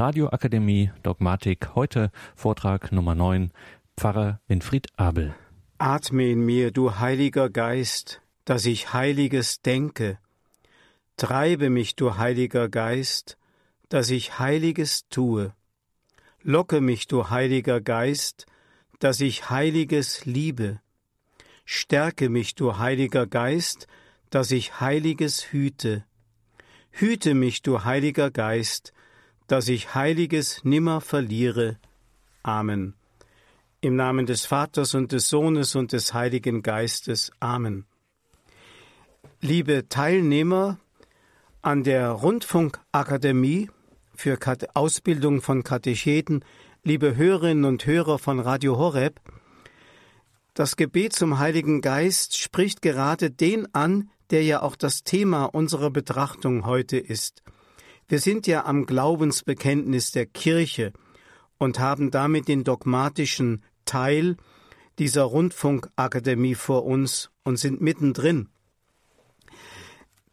Radioakademie Dogmatik. Heute Vortrag Nummer 9. Pfarrer Winfried Abel. Atme in mir, du Heiliger Geist, dass ich Heiliges denke. Treibe mich, du Heiliger Geist, dass ich Heiliges tue. Locke mich, du Heiliger Geist, dass ich Heiliges liebe. Stärke mich, du Heiliger Geist, dass ich Heiliges hüte. Hüte mich, du Heiliger Geist, dass ich Heiliges nimmer verliere. Amen. Im Namen des Vaters und des Sohnes und des Heiligen Geistes. Amen. Liebe Teilnehmer an der Rundfunkakademie für Ausbildung von Katecheten, liebe Hörerinnen und Hörer von Radio Horeb, das Gebet zum Heiligen Geist spricht gerade den an, der ja auch das Thema unserer Betrachtung heute ist. Wir sind ja am Glaubensbekenntnis der Kirche und haben damit den dogmatischen Teil dieser Rundfunkakademie vor uns und sind mittendrin.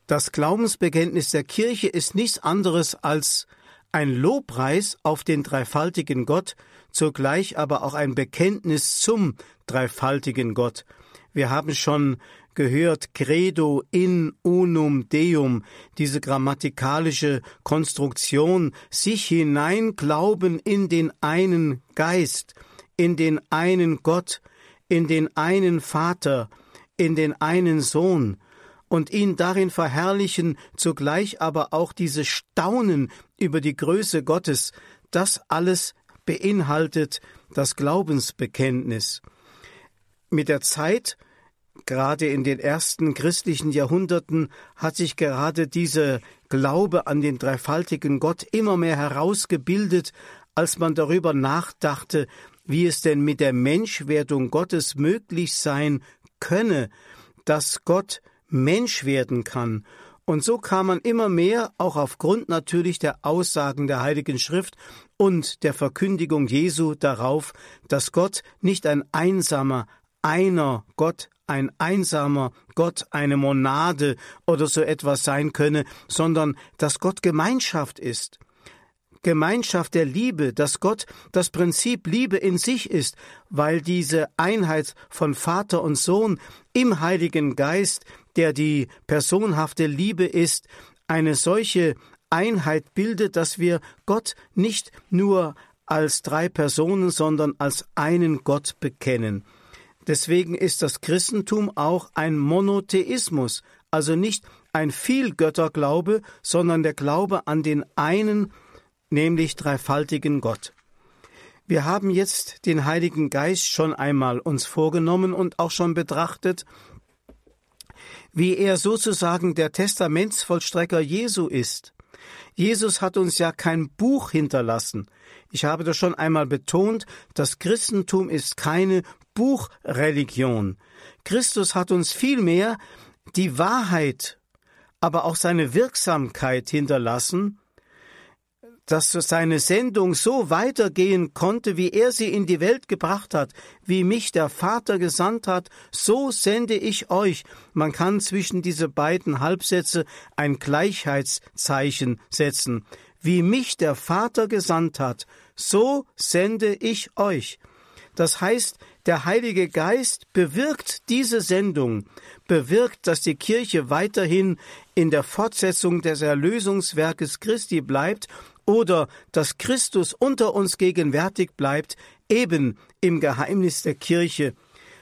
Das Glaubensbekenntnis der Kirche ist nichts anderes als ein Lobpreis auf den dreifaltigen Gott, zugleich aber auch ein Bekenntnis zum dreifaltigen Gott. Wir haben schon gehört Credo in unum Deum, diese grammatikalische Konstruktion, sich hineinglauben in den einen Geist, in den einen Gott, in den einen Vater, in den einen Sohn, und ihn darin verherrlichen, zugleich aber auch diese Staunen über die Größe Gottes, das alles beinhaltet das Glaubensbekenntnis. Mit der Zeit Gerade in den ersten christlichen Jahrhunderten hat sich gerade dieser Glaube an den dreifaltigen Gott immer mehr herausgebildet, als man darüber nachdachte, wie es denn mit der Menschwerdung Gottes möglich sein könne, dass Gott Mensch werden kann. Und so kam man immer mehr, auch aufgrund natürlich der Aussagen der Heiligen Schrift und der Verkündigung Jesu darauf, dass Gott nicht ein einsamer, einer Gott, ein einsamer Gott, eine Monade oder so etwas sein könne, sondern dass Gott Gemeinschaft ist. Gemeinschaft der Liebe, dass Gott das Prinzip Liebe in sich ist, weil diese Einheit von Vater und Sohn im Heiligen Geist, der die personhafte Liebe ist, eine solche Einheit bildet, dass wir Gott nicht nur als drei Personen, sondern als einen Gott bekennen. Deswegen ist das Christentum auch ein Monotheismus, also nicht ein Vielgötterglaube, sondern der Glaube an den einen, nämlich dreifaltigen Gott. Wir haben jetzt den Heiligen Geist schon einmal uns vorgenommen und auch schon betrachtet, wie er sozusagen der Testamentsvollstrecker Jesu ist. Jesus hat uns ja kein Buch hinterlassen. Ich habe das schon einmal betont, das Christentum ist keine Buchreligion. Christus hat uns vielmehr die Wahrheit, aber auch seine Wirksamkeit hinterlassen, dass seine Sendung so weitergehen konnte, wie er sie in die Welt gebracht hat, wie mich der Vater gesandt hat, so sende ich euch. Man kann zwischen diese beiden Halbsätze ein Gleichheitszeichen setzen. Wie mich der Vater gesandt hat, so sende ich euch. Das heißt, der Heilige Geist bewirkt diese Sendung, bewirkt, dass die Kirche weiterhin in der Fortsetzung des Erlösungswerkes Christi bleibt oder dass Christus unter uns gegenwärtig bleibt, eben im Geheimnis der Kirche.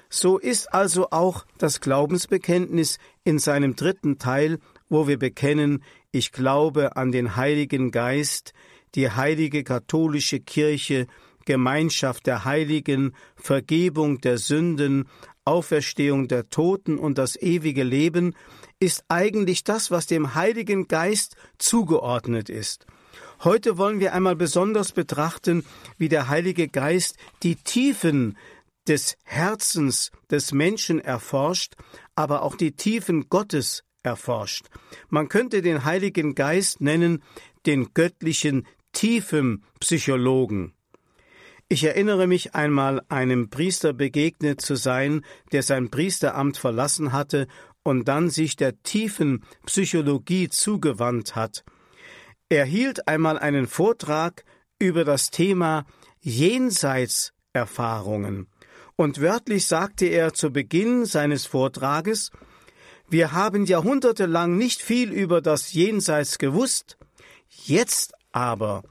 So ist also auch das Glaubensbekenntnis in seinem dritten Teil, wo wir bekennen, ich glaube an den Heiligen Geist, die heilige katholische Kirche, Gemeinschaft der Heiligen, Vergebung der Sünden, Auferstehung der Toten und das ewige Leben, ist eigentlich das, was dem Heiligen Geist zugeordnet ist. Heute wollen wir einmal besonders betrachten, wie der Heilige Geist die Tiefen des Herzens des Menschen erforscht, aber auch die Tiefen Gottes erforscht. Man könnte den Heiligen Geist nennen den göttlichen Tiefenpsychologen. Ich erinnere mich einmal einem Priester begegnet zu sein, der sein Priesteramt verlassen hatte und dann sich der tiefen Psychologie zugewandt hat. Er hielt einmal einen Vortrag über das Thema Jenseitserfahrungen. Und wörtlich sagte er zu Beginn seines Vortrages, wir haben jahrhundertelang nicht viel über das Jenseits gewusst, jetzt aber,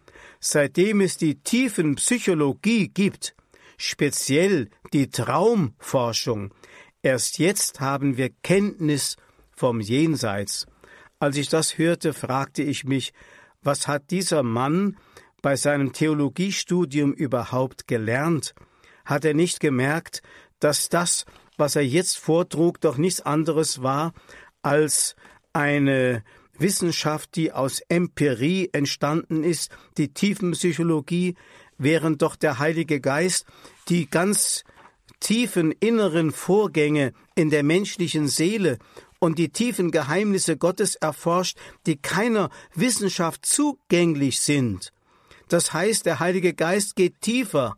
seitdem es die tiefen Psychologie gibt, speziell die Traumforschung, erst jetzt haben wir Kenntnis vom Jenseits. Als ich das hörte, fragte ich mich, was hat dieser Mann bei seinem Theologiestudium überhaupt gelernt? Hat er nicht gemerkt, dass das, was er jetzt vortrug, doch nichts anderes war als eine Wissenschaft, die aus Empirie entstanden ist, die Tiefenpsychologie, während doch der Heilige Geist die ganz tiefen inneren Vorgänge in der menschlichen Seele und die tiefen Geheimnisse Gottes erforscht, die keiner Wissenschaft zugänglich sind. Das heißt, der Heilige Geist geht tiefer.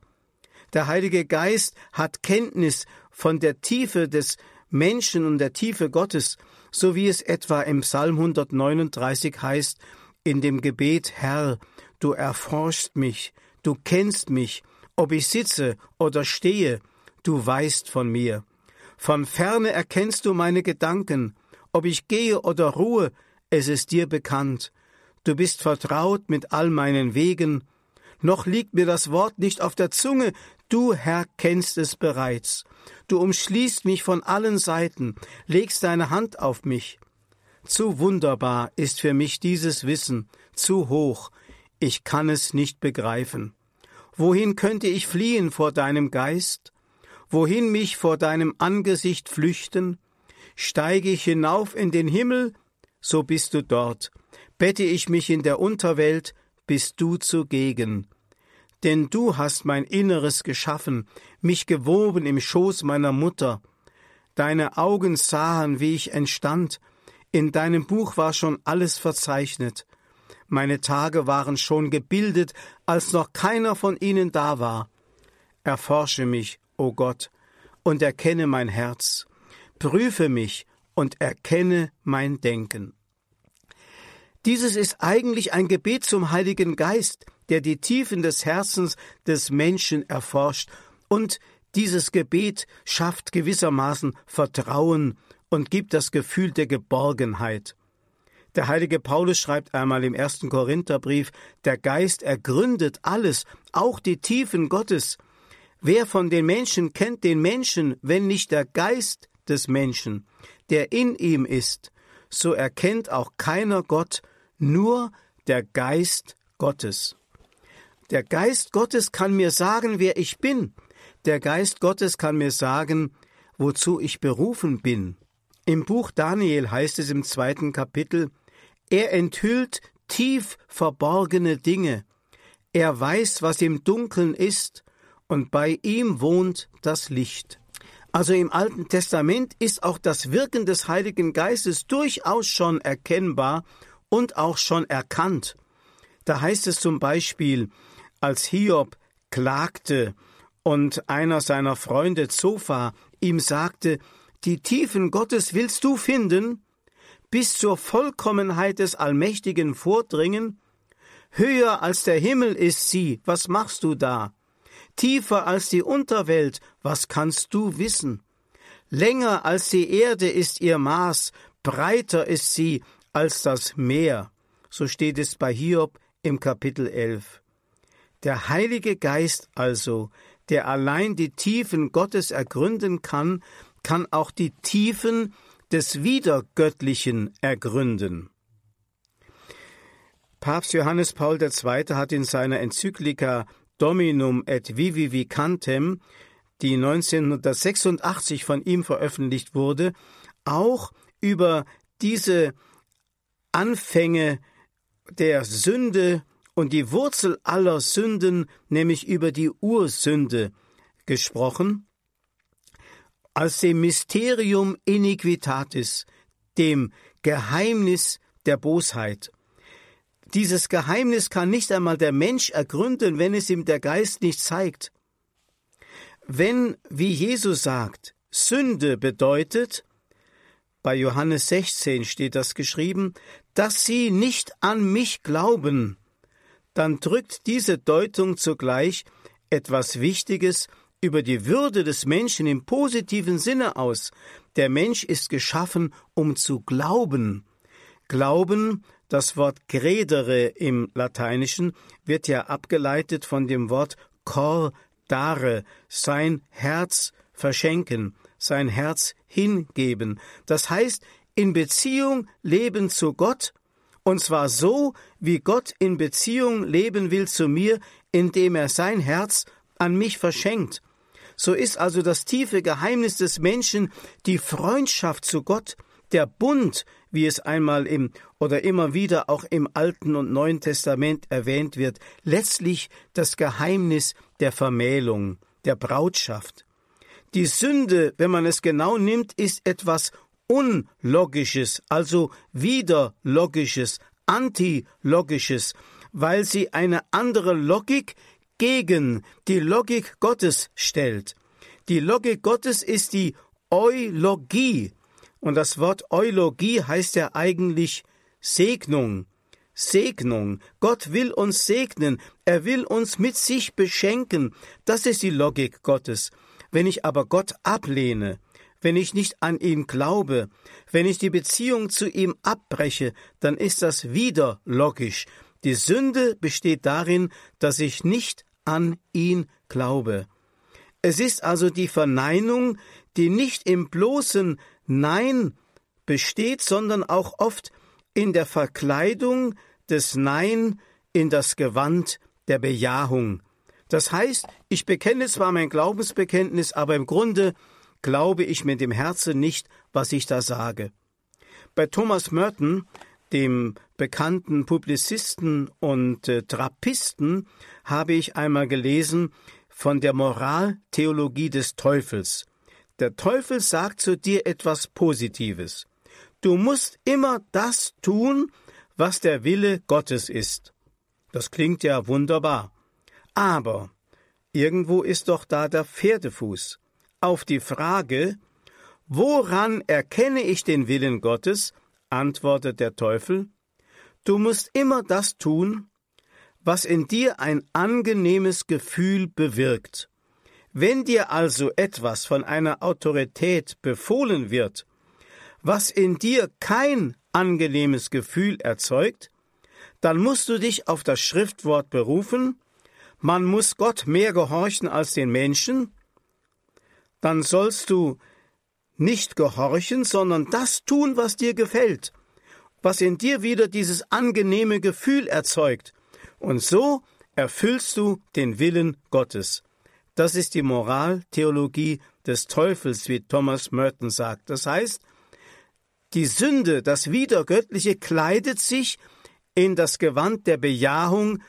Der Heilige Geist hat Kenntnis von der Tiefe des Menschen und der Tiefe Gottes, so wie es etwa im Psalm 139 heißt, in dem Gebet Herr, du erforschst mich, du kennst mich, ob ich sitze oder stehe, du weißt von mir. Von ferne erkennst du meine Gedanken, ob ich gehe oder ruhe, es ist dir bekannt. Du bist vertraut mit all meinen Wegen, noch liegt mir das Wort nicht auf der Zunge, du Herr kennst es bereits. Du umschließt mich von allen Seiten, legst deine Hand auf mich. Zu wunderbar ist für mich dieses Wissen, zu hoch, ich kann es nicht begreifen. Wohin könnte ich fliehen vor deinem Geist? wohin mich vor deinem Angesicht flüchten? Steige ich hinauf in den Himmel, so bist du dort. Bette ich mich in der Unterwelt, bist du zugegen. Denn du hast mein Inneres geschaffen, mich gewoben im Schoß meiner Mutter. Deine Augen sahen, wie ich entstand, in deinem Buch war schon alles verzeichnet. Meine Tage waren schon gebildet, als noch keiner von ihnen da war. Erforsche mich, o Gott, und erkenne mein Herz, prüfe mich und erkenne mein Denken. Dieses ist eigentlich ein Gebet zum Heiligen Geist, der die Tiefen des Herzens des Menschen erforscht, und dieses Gebet schafft gewissermaßen Vertrauen und gibt das Gefühl der Geborgenheit. Der heilige Paulus schreibt einmal im ersten Korintherbrief, der Geist ergründet alles, auch die Tiefen Gottes, Wer von den Menschen kennt den Menschen, wenn nicht der Geist des Menschen, der in ihm ist, so erkennt auch keiner Gott, nur der Geist Gottes. Der Geist Gottes kann mir sagen, wer ich bin. Der Geist Gottes kann mir sagen, wozu ich berufen bin. Im Buch Daniel heißt es im zweiten Kapitel, er enthüllt tief verborgene Dinge. Er weiß, was im Dunkeln ist, und bei ihm wohnt das Licht. Also im Alten Testament ist auch das Wirken des Heiligen Geistes durchaus schon erkennbar und auch schon erkannt. Da heißt es zum Beispiel, als Hiob klagte und einer seiner Freunde Zophar ihm sagte, die Tiefen Gottes willst du finden, bis zur Vollkommenheit des Allmächtigen vordringen? Höher als der Himmel ist sie, was machst du da? tiefer als die Unterwelt, was kannst du wissen? Länger als die Erde ist ihr Maß, breiter ist sie als das Meer. So steht es bei Hiob im Kapitel 11. Der Heilige Geist also, der allein die Tiefen Gottes ergründen kann, kann auch die Tiefen des Wiedergöttlichen ergründen. Papst Johannes Paul II. hat in seiner Enzyklika Dominum et Vivificantem, die 1986 von ihm veröffentlicht wurde, auch über diese Anfänge der Sünde und die Wurzel aller Sünden, nämlich über die Ursünde, gesprochen, als dem Mysterium Iniquitatis, dem Geheimnis der Bosheit. Dieses Geheimnis kann nicht einmal der Mensch ergründen, wenn es ihm der Geist nicht zeigt. Wenn, wie Jesus sagt, Sünde bedeutet, Bei Johannes 16 steht das geschrieben, dass sie nicht an mich glauben. Dann drückt diese Deutung zugleich etwas Wichtiges über die Würde des Menschen im positiven Sinne aus. Der Mensch ist geschaffen, um zu glauben. Glauben, das Wort credere im Lateinischen, wird ja abgeleitet von dem Wort cor dare, sein Herz verschenken, sein Herz hingeben. Das heißt, in Beziehung leben zu Gott, und zwar so, wie Gott in Beziehung leben will zu mir, indem er sein Herz an mich verschenkt. So ist also das tiefe Geheimnis des Menschen die Freundschaft zu Gott, der Bund, wie es einmal im oder immer wieder auch im Alten und Neuen Testament erwähnt wird, letztlich das Geheimnis der Vermählung, der Brautschaft. Die Sünde, wenn man es genau nimmt, ist etwas Unlogisches, also widerlogisches, antilogisches, weil sie eine andere Logik gegen die Logik Gottes stellt. Die Logik Gottes ist die Eulogie, und das Wort Eulogie heißt ja eigentlich Segnung. Segnung. Gott will uns segnen. Er will uns mit sich beschenken. Das ist die Logik Gottes. Wenn ich aber Gott ablehne, wenn ich nicht an ihn glaube, wenn ich die Beziehung zu ihm abbreche, dann ist das wieder logisch. Die Sünde besteht darin, dass ich nicht an ihn glaube. Es ist also die Verneinung, die nicht im bloßen Nein besteht, sondern auch oft in der Verkleidung des Nein in das Gewand der Bejahung. Das heißt, ich bekenne zwar mein Glaubensbekenntnis, aber im Grunde glaube ich mit dem Herzen nicht, was ich da sage. Bei Thomas Merton, dem bekannten Publizisten und äh, Trappisten, habe ich einmal gelesen von der Moraltheologie des Teufels. Der Teufel sagt zu dir etwas Positives. Du musst immer das tun, was der Wille Gottes ist. Das klingt ja wunderbar. Aber irgendwo ist doch da der Pferdefuß. Auf die Frage, woran erkenne ich den Willen Gottes, antwortet der Teufel, du musst immer das tun, was in dir ein angenehmes Gefühl bewirkt. Wenn dir also etwas von einer Autorität befohlen wird, was in dir kein angenehmes Gefühl erzeugt, dann musst du dich auf das Schriftwort berufen, man muss Gott mehr gehorchen als den Menschen, dann sollst du nicht gehorchen, sondern das tun, was dir gefällt, was in dir wieder dieses angenehme Gefühl erzeugt, und so erfüllst du den Willen Gottes. Das ist die Moraltheologie des Teufels, wie Thomas Merton sagt. Das heißt, die Sünde, das Wiedergöttliche, kleidet sich in das Gewand der Bejahung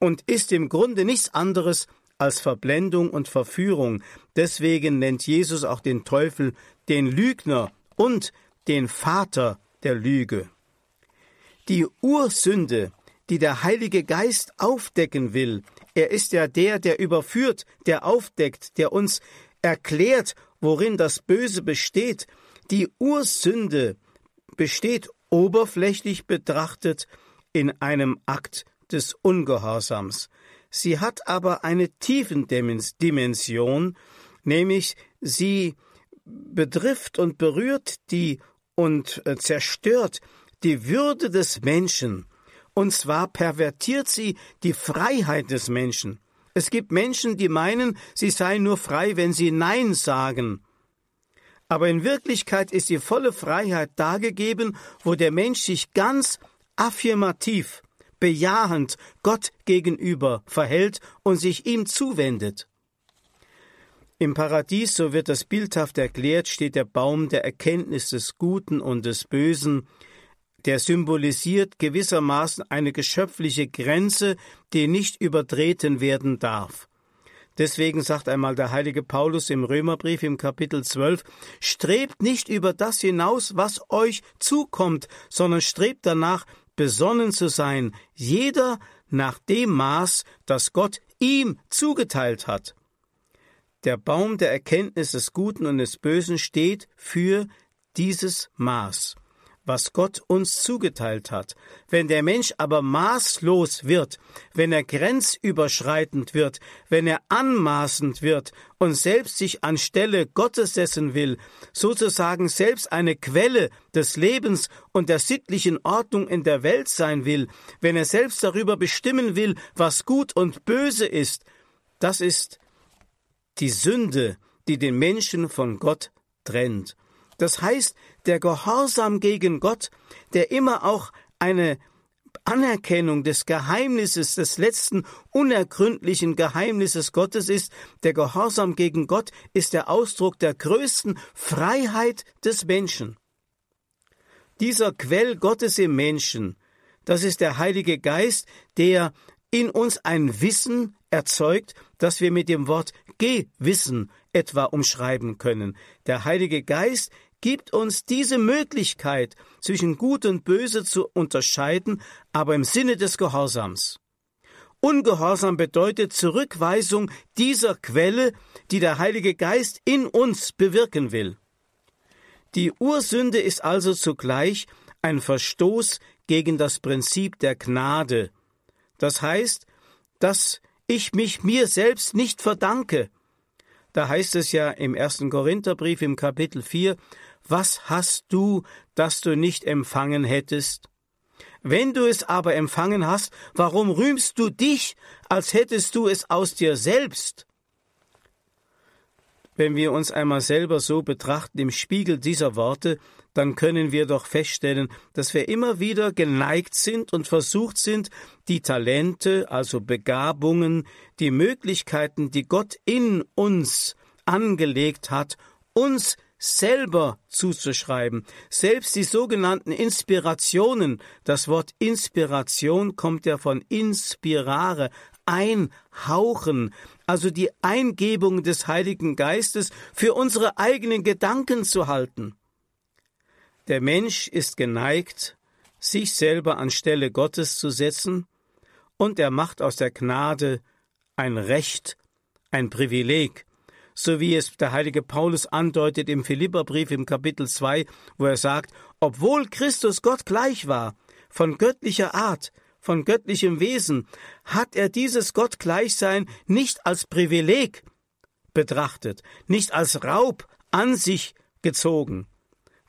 und ist im Grunde nichts anderes als Verblendung und Verführung. Deswegen nennt Jesus auch den Teufel den Lügner und den Vater der Lüge. Die Ursünde, die der Heilige Geist aufdecken will, er ist ja der, der überführt, der aufdeckt, der uns erklärt, worin das Böse besteht. Die Ursünde besteht oberflächlich betrachtet in einem Akt des Ungehorsams. Sie hat aber eine Tiefendimension, nämlich sie betrifft und berührt die und äh, zerstört die Würde des Menschen und zwar pervertiert sie die Freiheit des Menschen. Es gibt Menschen, die meinen, sie seien nur frei, wenn sie Nein sagen. Aber in Wirklichkeit ist die volle Freiheit dargegeben, wo der Mensch sich ganz affirmativ, bejahend Gott gegenüber verhält und sich ihm zuwendet. Im Paradies, so wird das bildhaft erklärt, steht der Baum der Erkenntnis des Guten und des Bösen, der symbolisiert gewissermaßen eine geschöpfliche Grenze, die nicht übertreten werden darf. Deswegen sagt einmal der heilige Paulus im Römerbrief im Kapitel 12, strebt nicht über das hinaus, was euch zukommt, sondern strebt danach, besonnen zu sein, jeder nach dem Maß, das Gott ihm zugeteilt hat. Der Baum der Erkenntnis des Guten und des Bösen steht für dieses Maß was Gott uns zugeteilt hat. Wenn der Mensch aber maßlos wird, wenn er grenzüberschreitend wird, wenn er anmaßend wird und selbst sich anstelle Gottes setzen will, sozusagen selbst eine Quelle des Lebens und der sittlichen Ordnung in der Welt sein will, wenn er selbst darüber bestimmen will, was gut und böse ist, das ist die Sünde, die den Menschen von Gott trennt. Das heißt, der Gehorsam gegen Gott, der immer auch eine Anerkennung des Geheimnisses, des letzten unergründlichen Geheimnisses Gottes ist, der Gehorsam gegen Gott ist der Ausdruck der größten Freiheit des Menschen. Dieser Quell Gottes im Menschen, das ist der Heilige Geist, der in uns ein Wissen erzeugt, das wir mit dem Wort Gewissen etwa umschreiben können. Der Heilige Geist gibt uns diese Möglichkeit, zwischen Gut und Böse zu unterscheiden, aber im Sinne des Gehorsams. Ungehorsam bedeutet Zurückweisung dieser Quelle, die der Heilige Geist in uns bewirken will. Die Ursünde ist also zugleich ein Verstoß gegen das Prinzip der Gnade. Das heißt, dass ich mich mir selbst nicht verdanke. Da heißt es ja im ersten Korintherbrief im Kapitel 4, was hast du, das du nicht empfangen hättest? Wenn du es aber empfangen hast, warum rühmst du dich, als hättest du es aus dir selbst? Wenn wir uns einmal selber so betrachten im Spiegel dieser Worte, dann können wir doch feststellen, dass wir immer wieder geneigt sind und versucht sind, die Talente, also Begabungen, die Möglichkeiten, die Gott in uns angelegt hat, uns selber zuzuschreiben. Selbst die sogenannten Inspirationen, das Wort Inspiration kommt ja von inspirare, einhauchen, also die Eingebung des Heiligen Geistes für unsere eigenen Gedanken zu halten. Der Mensch ist geneigt, sich selber anstelle Gottes zu setzen, und er macht aus der Gnade ein Recht, ein Privileg, so wie es der heilige Paulus andeutet im Philipperbrief im Kapitel 2, wo er sagt, obwohl Christus Gott gleich war, von göttlicher Art, von göttlichem Wesen, hat er dieses Gottgleichsein nicht als Privileg betrachtet, nicht als Raub an sich gezogen.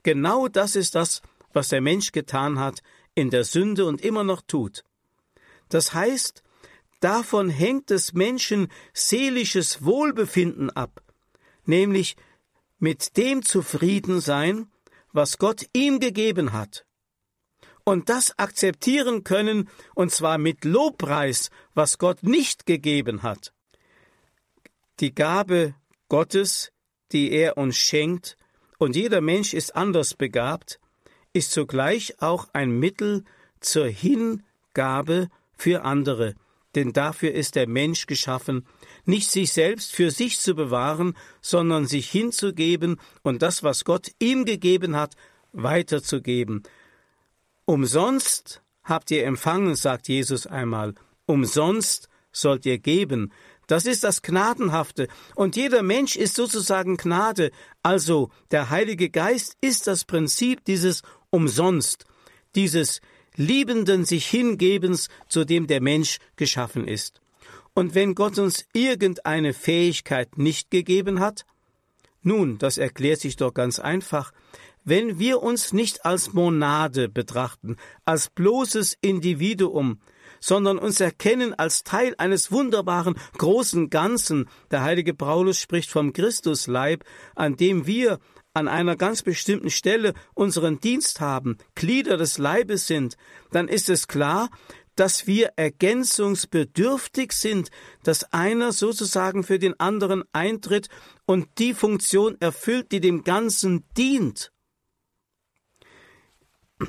Genau das ist das, was der Mensch getan hat in der Sünde und immer noch tut. Das heißt, Davon hängt des Menschen seelisches Wohlbefinden ab, nämlich mit dem zufrieden sein, was Gott ihm gegeben hat. Und das akzeptieren können, und zwar mit Lobpreis, was Gott nicht gegeben hat. Die Gabe Gottes, die er uns schenkt, und jeder Mensch ist anders begabt, ist zugleich auch ein Mittel zur Hingabe für andere, denn dafür ist der Mensch geschaffen, nicht sich selbst für sich zu bewahren, sondern sich hinzugeben und das, was Gott ihm gegeben hat, weiterzugeben. Umsonst habt ihr empfangen, sagt Jesus einmal, umsonst sollt ihr geben. Das ist das Gnadenhafte, und jeder Mensch ist sozusagen Gnade, also der Heilige Geist ist das Prinzip dieses umsonst, dieses liebenden sich Hingebens, zu dem der Mensch geschaffen ist. Und wenn Gott uns irgendeine Fähigkeit nicht gegeben hat, nun, das erklärt sich doch ganz einfach, wenn wir uns nicht als Monade betrachten, als bloßes Individuum, sondern uns erkennen als Teil eines wunderbaren großen Ganzen. Der heilige Paulus spricht vom Christusleib, an dem wir an einer ganz bestimmten Stelle unseren Dienst haben, Glieder des Leibes sind, dann ist es klar, dass wir ergänzungsbedürftig sind, dass einer sozusagen für den anderen eintritt und die Funktion erfüllt, die dem Ganzen dient.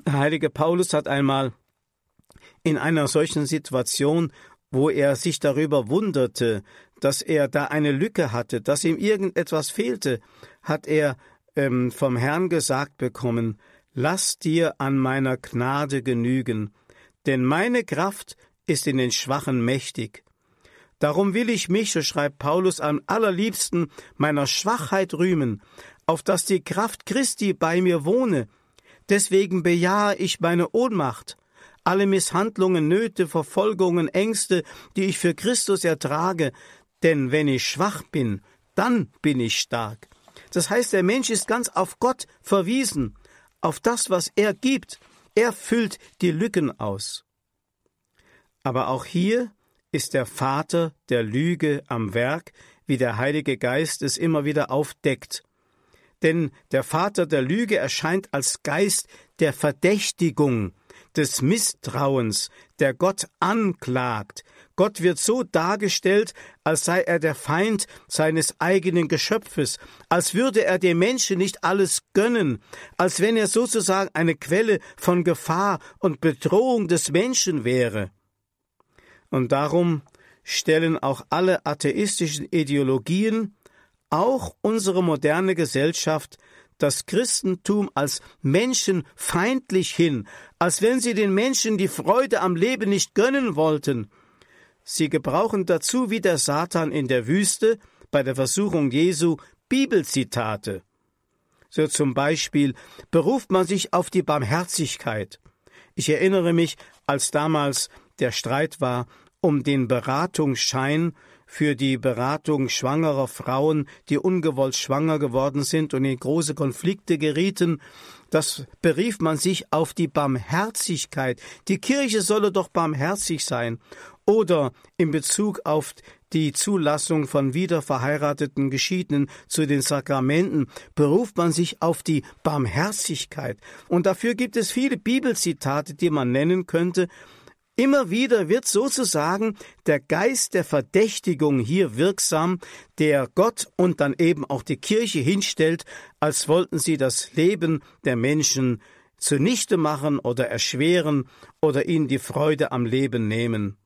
Der heilige Paulus hat einmal in einer solchen Situation, wo er sich darüber wunderte, dass er da eine Lücke hatte, dass ihm irgendetwas fehlte, hat er ähm, vom Herrn gesagt bekommen, Lass dir an meiner Gnade genügen, denn meine Kraft ist in den Schwachen mächtig. Darum will ich mich, so schreibt Paulus, am allerliebsten meiner Schwachheit rühmen, auf dass die Kraft Christi bei mir wohne. Deswegen bejahe ich meine Ohnmacht, alle Misshandlungen, Nöte, Verfolgungen, Ängste, die ich für Christus ertrage, denn wenn ich schwach bin, dann bin ich stark. Das heißt, der Mensch ist ganz auf Gott verwiesen, auf das, was er gibt. Er füllt die Lücken aus. Aber auch hier ist der Vater der Lüge am Werk, wie der Heilige Geist es immer wieder aufdeckt. Denn der Vater der Lüge erscheint als Geist der Verdächtigung, des Misstrauens, der Gott anklagt. Gott wird so dargestellt, als sei er der Feind seines eigenen Geschöpfes, als würde er dem Menschen nicht alles gönnen, als wenn er sozusagen eine Quelle von Gefahr und Bedrohung des Menschen wäre. Und darum stellen auch alle atheistischen Ideologien, auch unsere moderne Gesellschaft, das Christentum als menschenfeindlich hin, als wenn sie den Menschen die Freude am Leben nicht gönnen wollten. Sie gebrauchen dazu wie der Satan in der Wüste bei der Versuchung Jesu Bibelzitate. So zum Beispiel beruft man sich auf die Barmherzigkeit. Ich erinnere mich, als damals der Streit war um den Beratungsschein für die Beratung schwangerer Frauen, die ungewollt schwanger geworden sind und in große Konflikte gerieten, das berief man sich auf die Barmherzigkeit. Die Kirche solle doch barmherzig sein. Oder in Bezug auf die Zulassung von wiederverheirateten Geschiedenen zu den Sakramenten beruft man sich auf die Barmherzigkeit. Und dafür gibt es viele Bibelzitate, die man nennen könnte, Immer wieder wird sozusagen der Geist der Verdächtigung hier wirksam, der Gott und dann eben auch die Kirche hinstellt, als wollten sie das Leben der Menschen zunichte machen oder erschweren oder ihnen die Freude am Leben nehmen.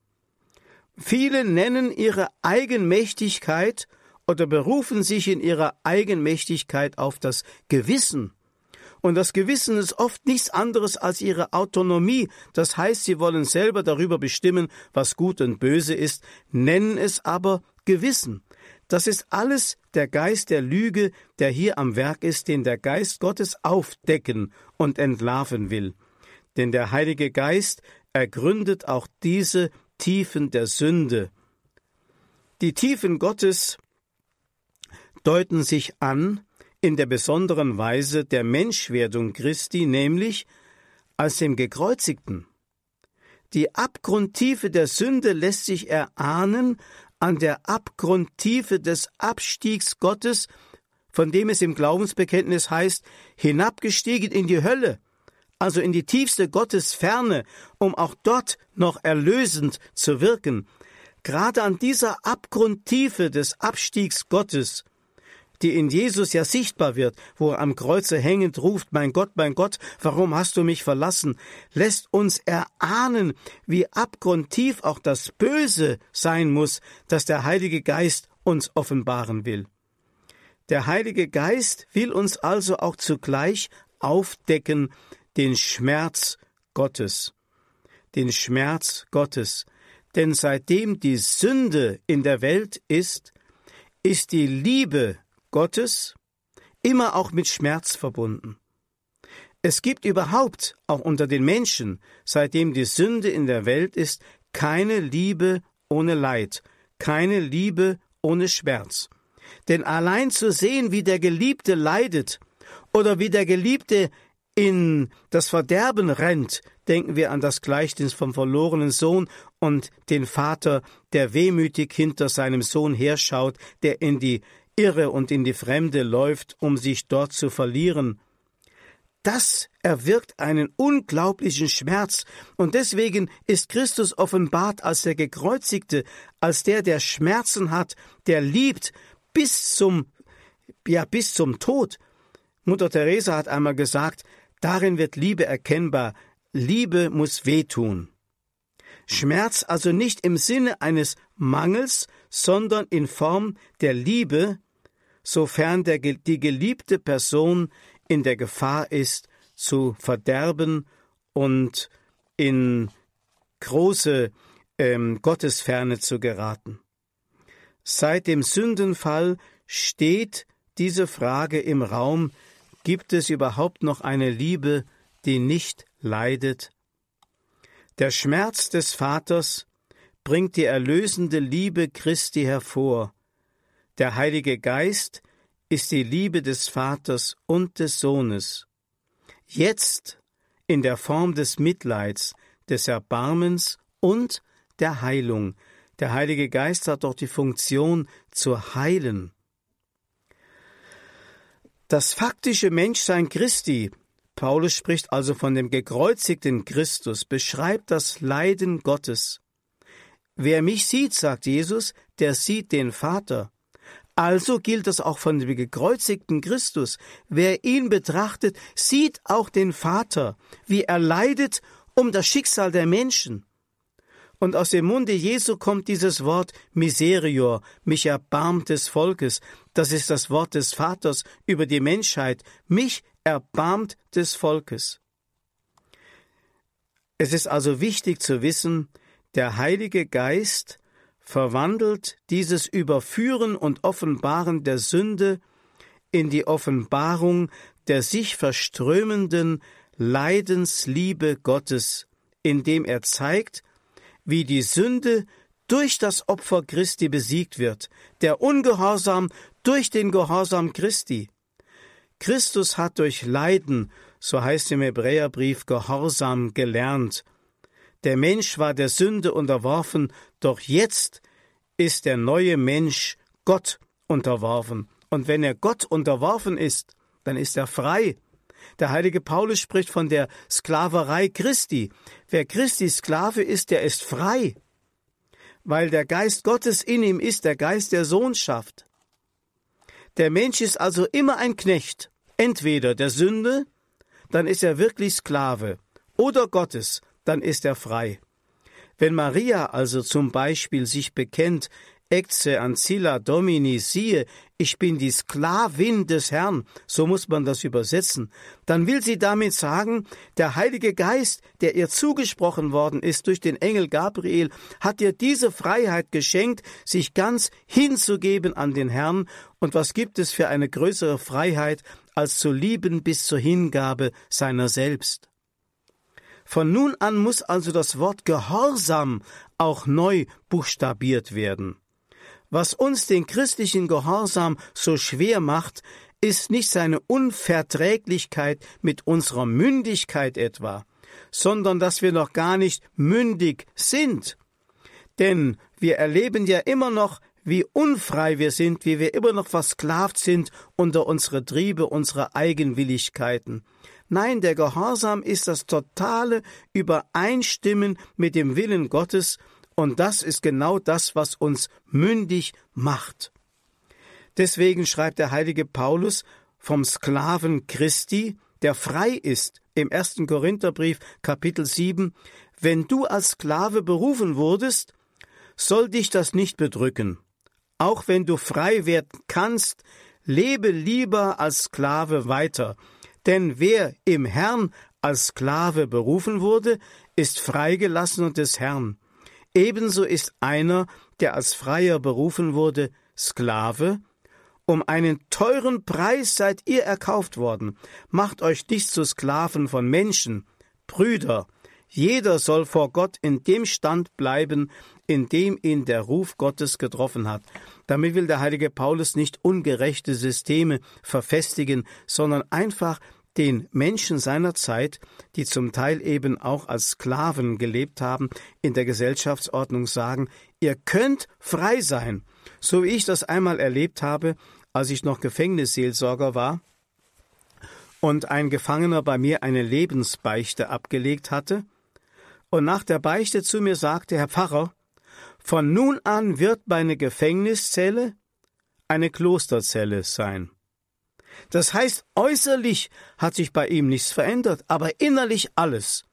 Viele nennen ihre Eigenmächtigkeit oder berufen sich in ihrer Eigenmächtigkeit auf das Gewissen. Und das Gewissen ist oft nichts anderes als ihre Autonomie. Das heißt, sie wollen selber darüber bestimmen, was gut und böse ist, nennen es aber Gewissen. Das ist alles der Geist der Lüge, der hier am Werk ist, den der Geist Gottes aufdecken und entlarven will. Denn der Heilige Geist ergründet auch diese Tiefen der Sünde. Die Tiefen Gottes deuten sich an in der besonderen Weise der Menschwerdung Christi, nämlich als dem Gekreuzigten. Die Abgrundtiefe der Sünde lässt sich erahnen an der Abgrundtiefe des Abstiegs Gottes, von dem es im Glaubensbekenntnis heißt, hinabgestiegen in die Hölle, also in die tiefste Gottesferne, um auch dort noch erlösend zu wirken. Gerade an dieser Abgrundtiefe des Abstiegs Gottes die in Jesus ja sichtbar wird, wo er am Kreuze hängend ruft, mein Gott, mein Gott, warum hast du mich verlassen, lässt uns erahnen, wie abgrundtief auch das Böse sein muss, das der Heilige Geist uns offenbaren will. Der Heilige Geist will uns also auch zugleich aufdecken den Schmerz Gottes, den Schmerz Gottes, denn seitdem die Sünde in der Welt ist, ist die Liebe Gottes immer auch mit Schmerz verbunden. Es gibt überhaupt auch unter den Menschen, seitdem die Sünde in der Welt ist, keine Liebe ohne Leid, keine Liebe ohne Schmerz. Denn allein zu sehen, wie der Geliebte leidet oder wie der Geliebte in das Verderben rennt, denken wir an das Gleichnis vom verlorenen Sohn und den Vater, der wehmütig hinter seinem Sohn herschaut, der in die irre und in die Fremde läuft, um sich dort zu verlieren. Das erwirkt einen unglaublichen Schmerz, und deswegen ist Christus offenbart als der Gekreuzigte, als der, der Schmerzen hat, der liebt bis zum, ja, bis zum Tod. Mutter Teresa hat einmal gesagt, darin wird Liebe erkennbar, Liebe muss wehtun. Schmerz also nicht im Sinne eines Mangels, sondern in Form der Liebe, sofern der, die geliebte Person in der Gefahr ist, zu verderben und in große ähm, Gottesferne zu geraten. Seit dem Sündenfall steht diese Frage im Raum, gibt es überhaupt noch eine Liebe, die nicht leidet? Der Schmerz des Vaters bringt die erlösende Liebe Christi hervor. Der Heilige Geist ist die Liebe des Vaters und des Sohnes. Jetzt in der Form des Mitleids, des Erbarmens und der Heilung. Der Heilige Geist hat doch die Funktion zu heilen. Das faktische Menschsein Christi, Paulus spricht also von dem gekreuzigten Christus, beschreibt das Leiden Gottes. Wer mich sieht, sagt Jesus, der sieht den Vater. Also gilt das auch von dem gekreuzigten Christus. Wer ihn betrachtet, sieht auch den Vater, wie er leidet um das Schicksal der Menschen. Und aus dem Munde Jesu kommt dieses Wort Miserior, mich erbarmt des Volkes. Das ist das Wort des Vaters über die Menschheit. Mich erbarmt des Volkes. Es ist also wichtig zu wissen, der Heilige Geist verwandelt dieses Überführen und Offenbaren der Sünde in die Offenbarung der sich verströmenden Leidensliebe Gottes, indem er zeigt, wie die Sünde durch das Opfer Christi besiegt wird, der Ungehorsam durch den Gehorsam Christi. Christus hat durch Leiden, so heißt im Hebräerbrief, Gehorsam gelernt. Der Mensch war der Sünde unterworfen, doch jetzt ist der neue Mensch Gott unterworfen. Und wenn er Gott unterworfen ist, dann ist er frei. Der heilige Paulus spricht von der Sklaverei Christi. Wer Christi Sklave ist, der ist frei, weil der Geist Gottes in ihm ist, der Geist der Sohnschaft. Der Mensch ist also immer ein Knecht, entweder der Sünde, dann ist er wirklich Sklave, oder Gottes, dann ist er frei. Wenn Maria also zum Beispiel sich bekennt, Ecce ancilla domini, siehe, ich bin die Sklavin des Herrn, so muss man das übersetzen, dann will sie damit sagen, der Heilige Geist, der ihr zugesprochen worden ist durch den Engel Gabriel, hat ihr diese Freiheit geschenkt, sich ganz hinzugeben an den Herrn, und was gibt es für eine größere Freiheit, als zu lieben bis zur Hingabe seiner selbst? Von nun an muss also das Wort Gehorsam auch neu buchstabiert werden. Was uns den christlichen Gehorsam so schwer macht, ist nicht seine Unverträglichkeit mit unserer Mündigkeit etwa, sondern dass wir noch gar nicht mündig sind. Denn wir erleben ja immer noch, wie unfrei wir sind, wie wir immer noch versklavt sind unter unsere Triebe, unsere Eigenwilligkeiten. Nein, der Gehorsam ist das totale Übereinstimmen mit dem Willen Gottes, und das ist genau das, was uns mündig macht. Deswegen schreibt der heilige Paulus vom Sklaven Christi, der frei ist, im ersten Korintherbrief Kapitel 7, wenn du als Sklave berufen wurdest, soll dich das nicht bedrücken. Auch wenn du frei werden kannst, lebe lieber als Sklave weiter, denn wer im Herrn als Sklave berufen wurde, ist freigelassen und des Herrn. Ebenso ist einer, der als Freier berufen wurde, Sklave, um einen teuren Preis seid ihr erkauft worden. Macht euch nicht zu Sklaven von Menschen. Brüder, jeder soll vor Gott in dem Stand bleiben, in dem ihn der Ruf Gottes getroffen hat. Damit will der heilige Paulus nicht ungerechte Systeme verfestigen, sondern einfach den Menschen seiner Zeit, die zum Teil eben auch als Sklaven gelebt haben, in der Gesellschaftsordnung sagen, ihr könnt frei sein, so wie ich das einmal erlebt habe, als ich noch Gefängnisseelsorger war und ein Gefangener bei mir eine Lebensbeichte abgelegt hatte und nach der Beichte zu mir sagte, Herr Pfarrer, von nun an wird meine Gefängniszelle eine Klosterzelle sein. Das heißt, äußerlich hat sich bei ihm nichts verändert, aber innerlich alles.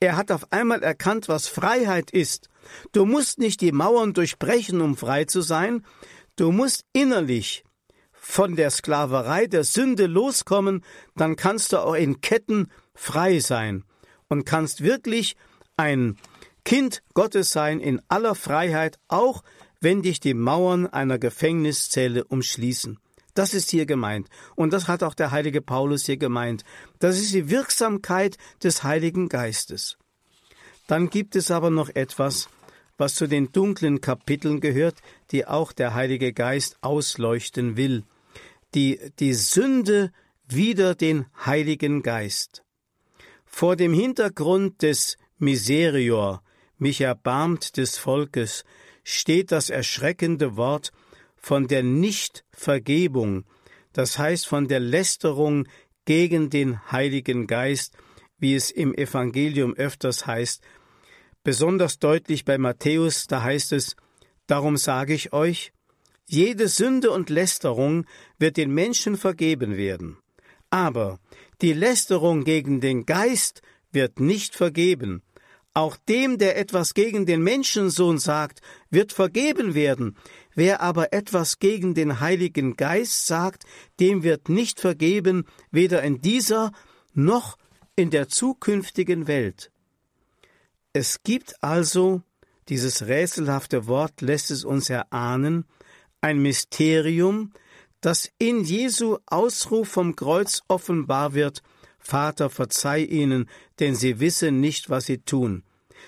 Er hat auf einmal erkannt, was Freiheit ist. Du musst nicht die Mauern durchbrechen, um frei zu sein, du musst innerlich von der Sklaverei der Sünde loskommen, dann kannst du auch in Ketten frei sein und kannst wirklich ein Kind Gottes sein in aller Freiheit, auch wenn dich die Mauern einer Gefängniszelle umschließen. Das ist hier gemeint. Und das hat auch der heilige Paulus hier gemeint. Das ist die Wirksamkeit des Heiligen Geistes. Dann gibt es aber noch etwas, was zu den dunklen Kapiteln gehört, die auch der Heilige Geist ausleuchten will. Die, die Sünde wider den Heiligen Geist. Vor dem Hintergrund des Miserior, mich erbarmt des Volkes, steht das erschreckende Wort von der Nichtvergebung, das heißt von der Lästerung gegen den Heiligen Geist, wie es im Evangelium öfters heißt, besonders deutlich bei Matthäus, da heißt es, Darum sage ich euch, jede Sünde und Lästerung wird den Menschen vergeben werden. Aber die Lästerung gegen den Geist wird nicht vergeben. Auch dem, der etwas gegen den Menschensohn sagt, wird vergeben werden. Wer aber etwas gegen den Heiligen Geist sagt, dem wird nicht vergeben, weder in dieser noch in der zukünftigen Welt. Es gibt also, dieses rätselhafte Wort lässt es uns erahnen, ein Mysterium, das in Jesu Ausruf vom Kreuz offenbar wird, Vater, verzeih ihnen, denn sie wissen nicht, was sie tun.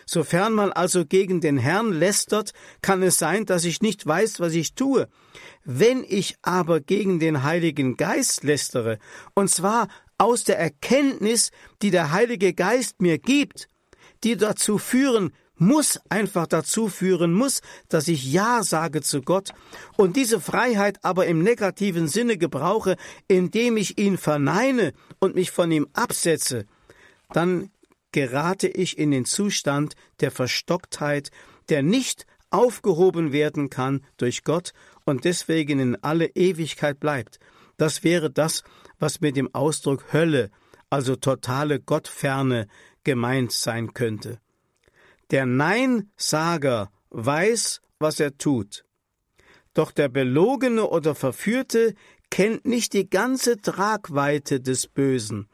Sofern man also gegen den Herrn lästert, kann es sein, dass ich nicht weiß, was ich tue. Wenn ich aber gegen den Heiligen Geist lästere, und zwar aus der Erkenntnis, die der Heilige Geist mir gibt, die dazu führen, muss einfach dazu führen, muss, dass ich Ja sage zu Gott und diese Freiheit aber im negativen Sinne gebrauche, indem ich ihn verneine und mich von ihm absetze, dann gerate ich in den Zustand der Verstocktheit, der nicht aufgehoben werden kann durch Gott und deswegen in alle Ewigkeit bleibt. Das wäre das, was mit dem Ausdruck Hölle, also totale Gottferne, gemeint sein könnte. Der Neinsager weiß, was er tut. Doch der Belogene oder Verführte kennt nicht die ganze Tragweite des Bösen.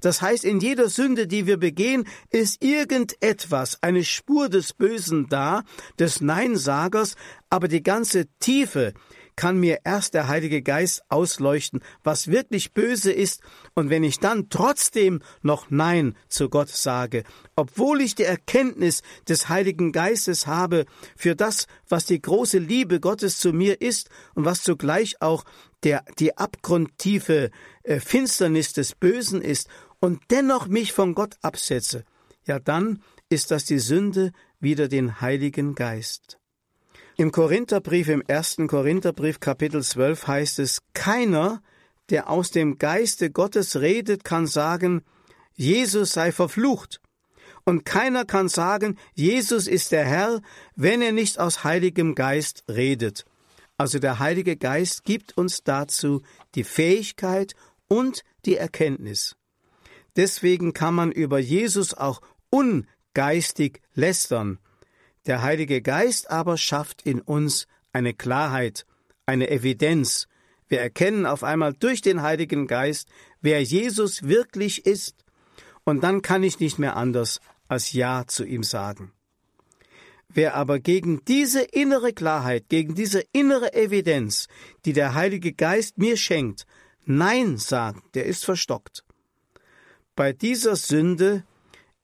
Das heißt, in jeder Sünde, die wir begehen, ist irgendetwas, eine Spur des Bösen da, des Neinsagers, aber die ganze Tiefe, kann mir erst der Heilige Geist ausleuchten, was wirklich böse ist, und wenn ich dann trotzdem noch Nein zu Gott sage, obwohl ich die Erkenntnis des Heiligen Geistes habe für das, was die große Liebe Gottes zu mir ist und was zugleich auch der, die abgrundtiefe äh, Finsternis des Bösen ist, und dennoch mich von Gott absetze, ja dann ist das die Sünde wider den Heiligen Geist. Im Korintherbrief, im ersten Korintherbrief Kapitel 12 heißt es, keiner, der aus dem Geiste Gottes redet, kann sagen, Jesus sei verflucht. Und keiner kann sagen, Jesus ist der Herr, wenn er nicht aus heiligem Geist redet. Also der Heilige Geist gibt uns dazu die Fähigkeit und die Erkenntnis. Deswegen kann man über Jesus auch ungeistig lästern. Der Heilige Geist aber schafft in uns eine Klarheit, eine Evidenz. Wir erkennen auf einmal durch den Heiligen Geist, wer Jesus wirklich ist. Und dann kann ich nicht mehr anders als Ja zu ihm sagen. Wer aber gegen diese innere Klarheit, gegen diese innere Evidenz, die der Heilige Geist mir schenkt, Nein sagt, der ist verstockt. Bei dieser Sünde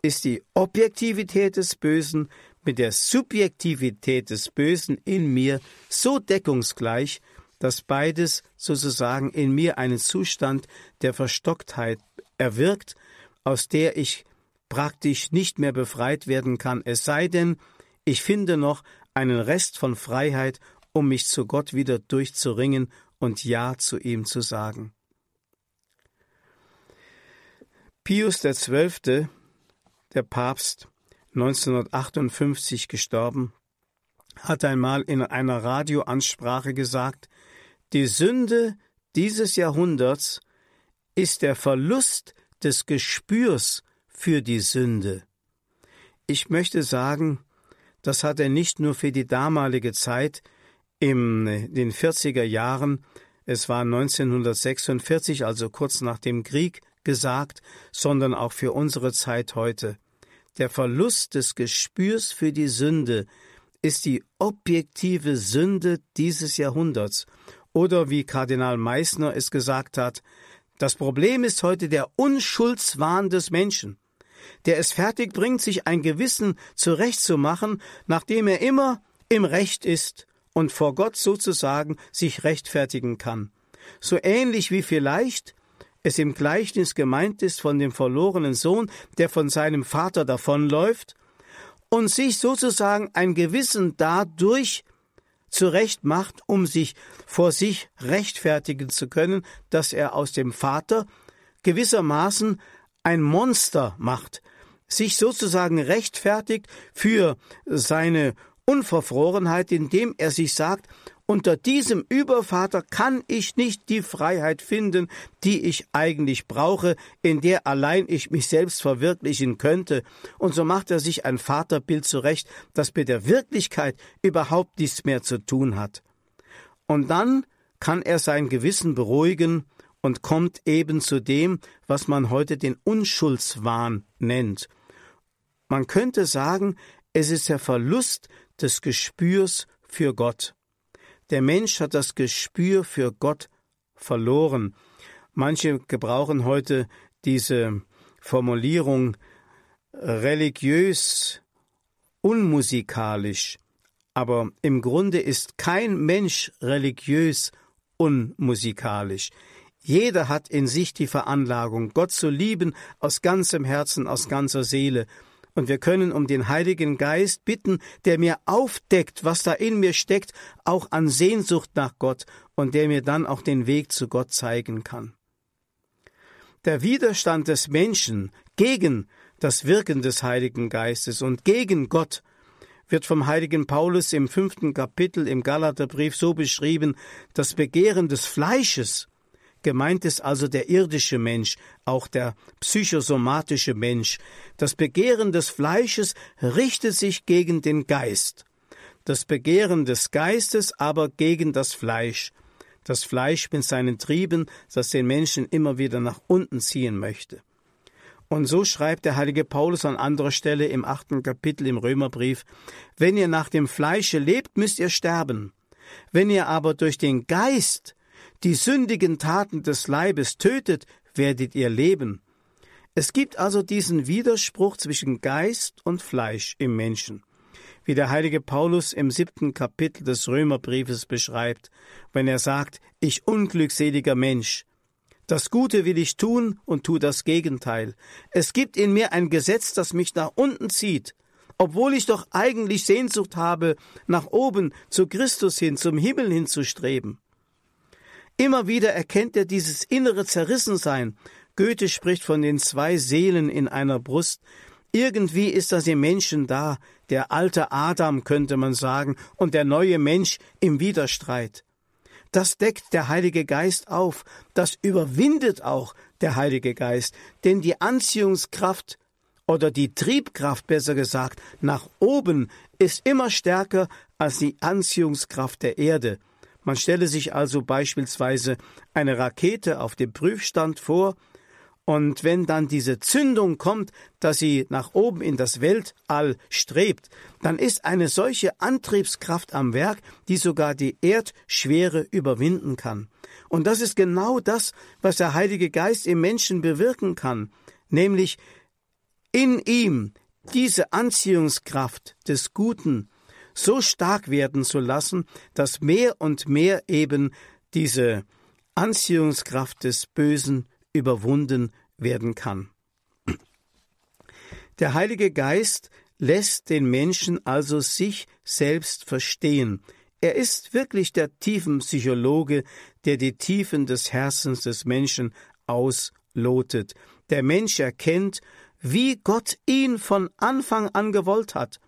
ist die Objektivität des Bösen mit der Subjektivität des Bösen in mir so deckungsgleich, dass beides sozusagen in mir einen Zustand der Verstocktheit erwirkt, aus der ich praktisch nicht mehr befreit werden kann, es sei denn, ich finde noch einen Rest von Freiheit, um mich zu Gott wieder durchzuringen und Ja zu ihm zu sagen. Pius XII., der Papst, 1958 gestorben, hat einmal in einer Radioansprache gesagt, die Sünde dieses Jahrhunderts ist der Verlust des Gespürs für die Sünde. Ich möchte sagen, das hat er nicht nur für die damalige Zeit in den 40er Jahren, es war 1946, also kurz nach dem Krieg, gesagt, sondern auch für unsere Zeit heute. Der Verlust des Gespürs für die Sünde ist die objektive Sünde dieses Jahrhunderts. Oder wie Kardinal Meissner es gesagt hat, das Problem ist heute der Unschuldswahn des Menschen, der es fertig bringt, sich ein Gewissen zurechtzumachen, nachdem er immer im Recht ist und vor Gott sozusagen sich rechtfertigen kann. So ähnlich wie vielleicht es im Gleichnis gemeint ist von dem verlorenen Sohn, der von seinem Vater davonläuft und sich sozusagen ein Gewissen dadurch zurecht macht, um sich vor sich rechtfertigen zu können, dass er aus dem Vater gewissermaßen ein Monster macht, sich sozusagen rechtfertigt für seine Unverfrorenheit, indem er sich sagt, unter diesem Übervater kann ich nicht die Freiheit finden, die ich eigentlich brauche, in der allein ich mich selbst verwirklichen könnte, und so macht er sich ein Vaterbild zurecht, das mit der Wirklichkeit überhaupt nichts mehr zu tun hat. Und dann kann er sein Gewissen beruhigen und kommt eben zu dem, was man heute den Unschuldswahn nennt. Man könnte sagen, es ist der Verlust des Gespürs für Gott. Der Mensch hat das Gespür für Gott verloren. Manche gebrauchen heute diese Formulierung religiös unmusikalisch, aber im Grunde ist kein Mensch religiös unmusikalisch. Jeder hat in sich die Veranlagung, Gott zu lieben aus ganzem Herzen, aus ganzer Seele, und wir können um den Heiligen Geist bitten, der mir aufdeckt, was da in mir steckt, auch an Sehnsucht nach Gott und der mir dann auch den Weg zu Gott zeigen kann. Der Widerstand des Menschen gegen das Wirken des Heiligen Geistes und gegen Gott wird vom heiligen Paulus im fünften Kapitel im Galaterbrief so beschrieben, das Begehren des Fleisches Gemeint ist also der irdische Mensch, auch der psychosomatische Mensch. Das Begehren des Fleisches richtet sich gegen den Geist, das Begehren des Geistes aber gegen das Fleisch. Das Fleisch mit seinen Trieben, das den Menschen immer wieder nach unten ziehen möchte. Und so schreibt der heilige Paulus an anderer Stelle im achten Kapitel im Römerbrief, wenn ihr nach dem Fleische lebt, müsst ihr sterben. Wenn ihr aber durch den Geist die sündigen Taten des Leibes tötet, werdet ihr leben. Es gibt also diesen Widerspruch zwischen Geist und Fleisch im Menschen, wie der heilige Paulus im siebten Kapitel des Römerbriefes beschreibt, wenn er sagt, ich unglückseliger Mensch, das Gute will ich tun und tu das Gegenteil. Es gibt in mir ein Gesetz, das mich nach unten zieht, obwohl ich doch eigentlich Sehnsucht habe, nach oben zu Christus hin, zum Himmel hinzustreben. Immer wieder erkennt er dieses innere Zerrissensein. Goethe spricht von den zwei Seelen in einer Brust. Irgendwie ist das im Menschen da, der alte Adam könnte man sagen, und der neue Mensch im Widerstreit. Das deckt der Heilige Geist auf, das überwindet auch der Heilige Geist, denn die Anziehungskraft oder die Triebkraft besser gesagt nach oben ist immer stärker als die Anziehungskraft der Erde. Man stelle sich also beispielsweise eine Rakete auf dem Prüfstand vor, und wenn dann diese Zündung kommt, dass sie nach oben in das Weltall strebt, dann ist eine solche Antriebskraft am Werk, die sogar die Erdschwere überwinden kann. Und das ist genau das, was der Heilige Geist im Menschen bewirken kann, nämlich in ihm diese Anziehungskraft des Guten, so stark werden zu lassen, dass mehr und mehr eben diese Anziehungskraft des Bösen überwunden werden kann. Der Heilige Geist lässt den Menschen also sich selbst verstehen. Er ist wirklich der Tiefenpsychologe, der die Tiefen des Herzens des Menschen auslotet. Der Mensch erkennt, wie Gott ihn von Anfang an gewollt hat.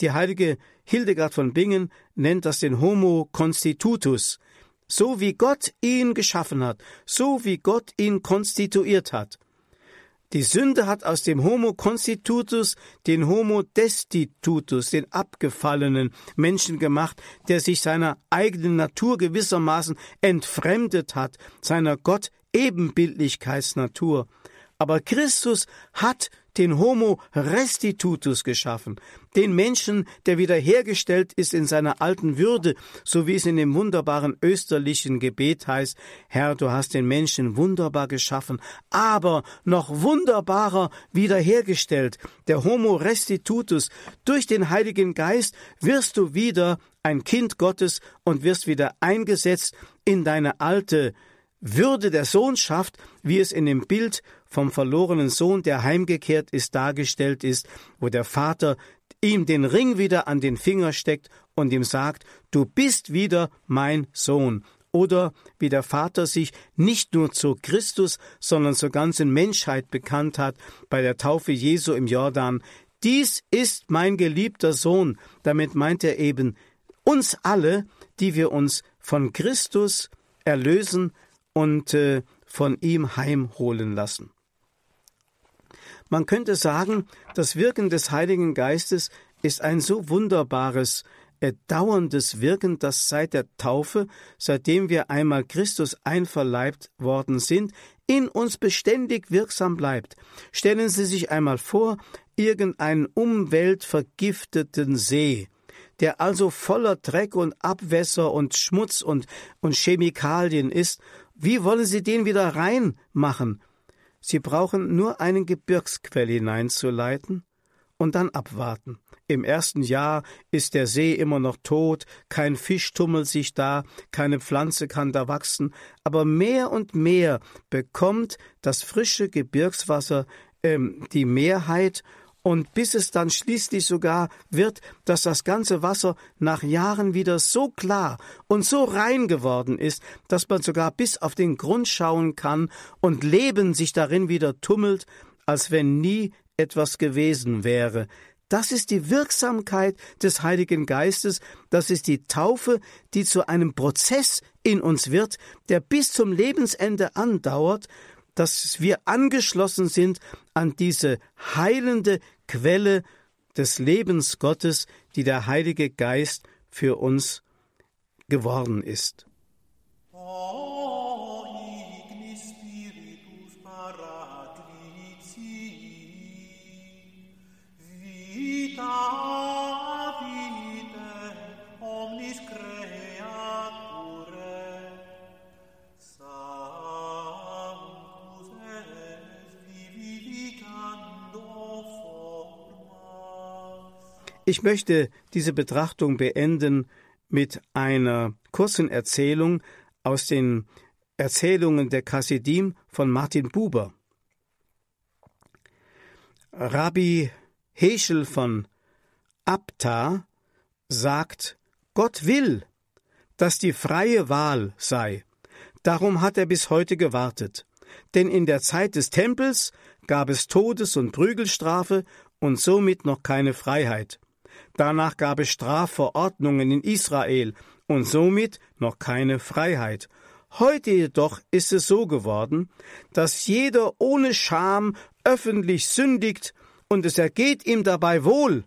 Die heilige Hildegard von Bingen nennt das den Homo constitutus, so wie Gott ihn geschaffen hat, so wie Gott ihn konstituiert hat. Die Sünde hat aus dem Homo constitutus den Homo destitutus, den abgefallenen Menschen gemacht, der sich seiner eigenen Natur gewissermaßen entfremdet hat, seiner Gott Ebenbildlichkeitsnatur. Aber Christus hat den Homo restitutus geschaffen, den Menschen, der wiederhergestellt ist in seiner alten Würde, so wie es in dem wunderbaren österlichen Gebet heißt, Herr, du hast den Menschen wunderbar geschaffen, aber noch wunderbarer wiederhergestellt, der Homo restitutus, durch den Heiligen Geist wirst du wieder ein Kind Gottes und wirst wieder eingesetzt in deine alte würde der Sohnschaft, wie es in dem Bild vom verlorenen Sohn, der heimgekehrt ist, dargestellt ist, wo der Vater ihm den Ring wieder an den Finger steckt und ihm sagt, du bist wieder mein Sohn. Oder wie der Vater sich nicht nur zu Christus, sondern zur ganzen Menschheit bekannt hat bei der Taufe Jesu im Jordan. Dies ist mein geliebter Sohn. Damit meint er eben uns alle, die wir uns von Christus erlösen, und äh, von ihm heimholen lassen. Man könnte sagen, das Wirken des Heiligen Geistes ist ein so wunderbares, dauerndes Wirken, das seit der Taufe, seitdem wir einmal Christus einverleibt worden sind, in uns beständig wirksam bleibt. Stellen Sie sich einmal vor, irgendeinen umweltvergifteten See, der also voller Dreck und Abwässer und Schmutz und, und Chemikalien ist wie wollen Sie den wieder reinmachen? Sie brauchen nur einen Gebirgsquell hineinzuleiten und dann abwarten. Im ersten Jahr ist der See immer noch tot, kein Fisch tummelt sich da, keine Pflanze kann da wachsen, aber mehr und mehr bekommt das frische Gebirgswasser ähm, die Mehrheit und bis es dann schließlich sogar wird, dass das ganze Wasser nach Jahren wieder so klar und so rein geworden ist, dass man sogar bis auf den Grund schauen kann und Leben sich darin wieder tummelt, als wenn nie etwas gewesen wäre. Das ist die Wirksamkeit des Heiligen Geistes, das ist die Taufe, die zu einem Prozess in uns wird, der bis zum Lebensende andauert, dass wir angeschlossen sind an diese heilende Quelle des Lebens Gottes, die der Heilige Geist für uns geworden ist. Ich möchte diese Betrachtung beenden mit einer kurzen Erzählung aus den Erzählungen der Chassidim von Martin Buber. Rabbi Heschel von Abta sagt, Gott will, dass die freie Wahl sei. Darum hat er bis heute gewartet. Denn in der Zeit des Tempels gab es Todes- und Prügelstrafe und somit noch keine Freiheit. Danach gab es Strafverordnungen in Israel und somit noch keine Freiheit. Heute jedoch ist es so geworden, dass jeder ohne Scham öffentlich sündigt und es ergeht ihm dabei wohl.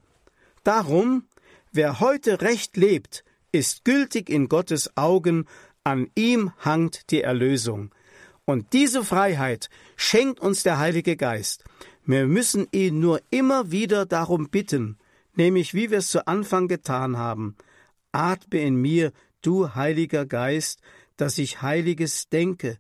Darum, wer heute recht lebt, ist gültig in Gottes Augen, an ihm hangt die Erlösung. Und diese Freiheit schenkt uns der Heilige Geist. Wir müssen ihn nur immer wieder darum bitten, nämlich wie wir es zu Anfang getan haben. Atme in mir, du Heiliger Geist, dass ich Heiliges denke.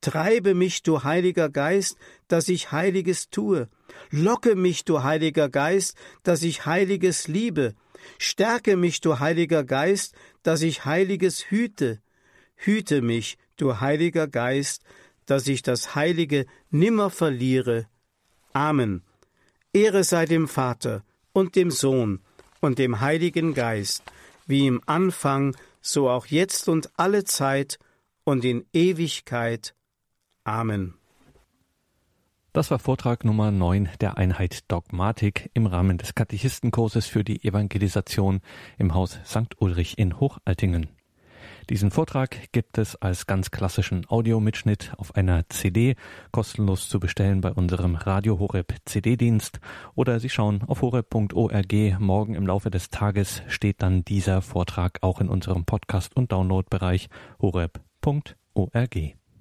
Treibe mich, du Heiliger Geist, dass ich Heiliges tue. Locke mich, du Heiliger Geist, dass ich Heiliges liebe. Stärke mich, du Heiliger Geist, dass ich Heiliges hüte. Hüte mich, du Heiliger Geist, dass ich das Heilige nimmer verliere. Amen. Ehre sei dem Vater und dem Sohn und dem Heiligen Geist, wie im Anfang, so auch jetzt und alle Zeit und in Ewigkeit. Amen. Das war Vortrag Nummer 9 der Einheit Dogmatik im Rahmen des Katechistenkurses für die Evangelisation im Haus St. Ulrich in Hochaltingen. Diesen Vortrag gibt es als ganz klassischen Audiomitschnitt auf einer CD kostenlos zu bestellen bei unserem Radio Horeb CD-Dienst oder Sie schauen auf horeb.org. Morgen im Laufe des Tages steht dann dieser Vortrag auch in unserem Podcast- und Downloadbereich horeb.org.